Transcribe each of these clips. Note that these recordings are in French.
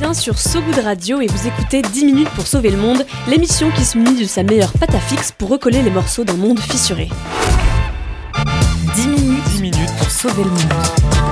Bien sur So Good Radio et vous écoutez 10 minutes pour sauver le monde, l'émission qui se munit de sa meilleure pâte à fixe pour recoller les morceaux d'un monde fissuré. 10 minutes, 10 minutes pour sauver le monde.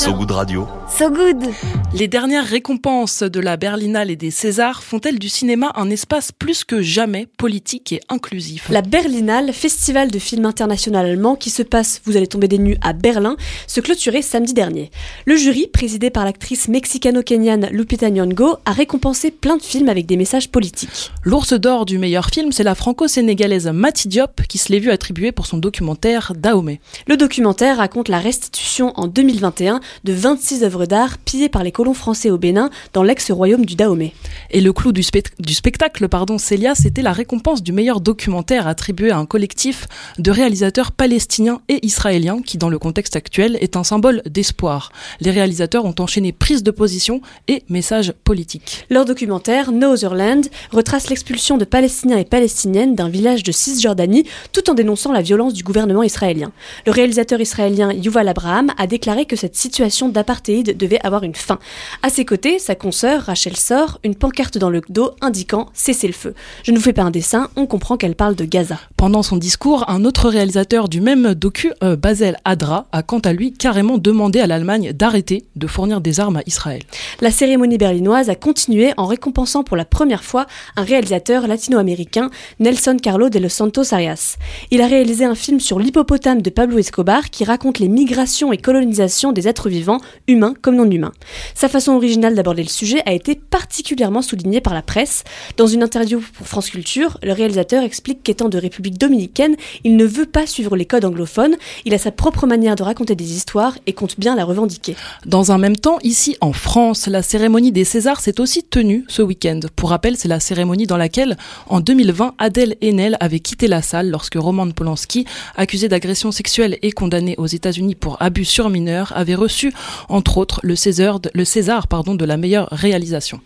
So Good Radio. So Good Les dernières récompenses de la Berlinale et des Césars font-elles du cinéma un espace plus que jamais politique et inclusif? La Berlinale, festival de films international allemand qui se passe, vous allez tomber des nues, à Berlin, se clôturait samedi dernier. Le jury, présidé par l'actrice mexicano-kenyane Lupita Nyong'o, a récompensé plein de films avec des messages politiques. L'ours d'or du meilleur film, c'est la franco-sénégalaise Mati Diop qui se l'est vue attribuer pour son documentaire Dahomey. Le documentaire raconte la restitution en 2021 de 26 œuvres d'art pillées par les colons français au Bénin dans l'ex-royaume du Dahomey. Et le clou du, spect- du spectacle, pardon, Célia, c'était la récompense du meilleur documentaire attribué à un collectif de réalisateurs palestiniens et israéliens qui, dans le contexte actuel, est un symbole d'espoir. Les réalisateurs ont enchaîné prise de position et messages politiques. Leur documentaire, Northern retrace l'expulsion de Palestiniens et Palestiniennes d'un village de Cisjordanie tout en dénonçant la violence du gouvernement israélien. Le réalisateur israélien Yuval Abraham a déclaré que cette situation d'apartheid devait avoir une fin. À ses côtés, sa consoeur Rachel sort une pancarte dans le dos indiquant cessez le feu. Je ne vous fais pas un dessin, on comprend qu'elle parle de Gaza. Pendant son discours, un autre réalisateur du même docu, euh, Basel Adra, a quant à lui carrément demandé à l'Allemagne d'arrêter de fournir des armes à Israël. La cérémonie berlinoise a continué en récompensant pour la première fois un réalisateur latino-américain, Nelson Carlo de los Santos Arias. Il a réalisé un film sur l'hippopotame de Pablo Escobar qui raconte les migrations et colonisations des êtres vivants, humains comme non humains. Sa façon originale d'aborder le sujet a été particulièrement soulignée par la presse. Dans une interview pour France Culture, le réalisateur explique qu'étant de République dominicaine, il ne veut pas suivre les codes anglophones, il a sa propre manière de raconter des histoires et compte bien la revendiquer. Dans un même temps, ici en France, la cérémonie des Césars s'est aussi tenue ce week-end. Pour rappel, c'est la cérémonie dans laquelle, en 2020, Adèle Haenel avait quitté la salle lorsque Roman Polanski, accusé d'agression sexuelle et condamné aux États-Unis pour abus sur mineurs, avait reçu, entre autres, le César, le César pardon, de la meilleure réalisation.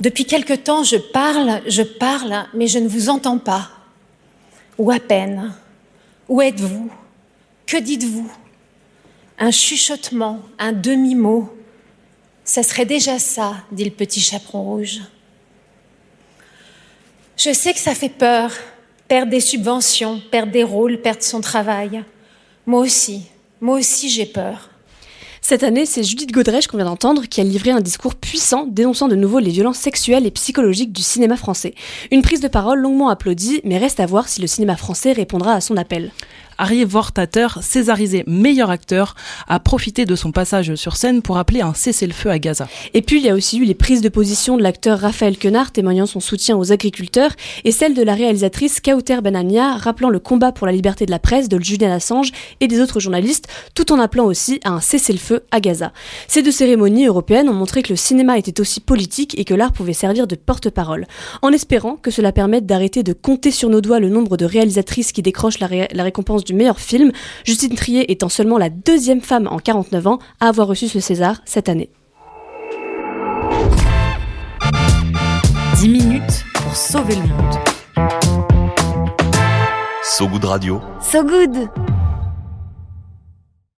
Depuis quelque temps, je parle, je parle, mais je ne vous entends pas. Ou à peine. Où êtes-vous? Que dites-vous? Un chuchotement, un demi-mot. Ça serait déjà ça, dit le petit chaperon rouge. Je sais que ça fait peur, perdre des subventions, perdre des rôles, perdre son travail. Moi aussi, moi aussi j'ai peur. Cette année, c'est Judith Godrèche qu'on vient d'entendre qui a livré un discours puissant dénonçant de nouveau les violences sexuelles et psychologiques du cinéma français. Une prise de parole longuement applaudie, mais reste à voir si le cinéma français répondra à son appel. Harry Vortater, césarisé meilleur acteur, a profité de son passage sur scène pour appeler un cessez-le-feu à Gaza. Et puis il y a aussi eu les prises de position de l'acteur Raphaël Quenard témoignant son soutien aux agriculteurs et celle de la réalisatrice Kauter Benania rappelant le combat pour la liberté de la presse de Julian Assange et des autres journalistes tout en appelant aussi à un cessez-le-feu à Gaza. Ces deux cérémonies européennes ont montré que le cinéma était aussi politique et que l'art pouvait servir de porte-parole. En espérant que cela permette d'arrêter de compter sur nos doigts le nombre de réalisatrices qui décrochent la, la récompense du meilleur film, Justine Trier étant seulement la deuxième femme en 49 ans à avoir reçu ce César cette année. 10 minutes pour sauver le monde. So Good Radio. So Good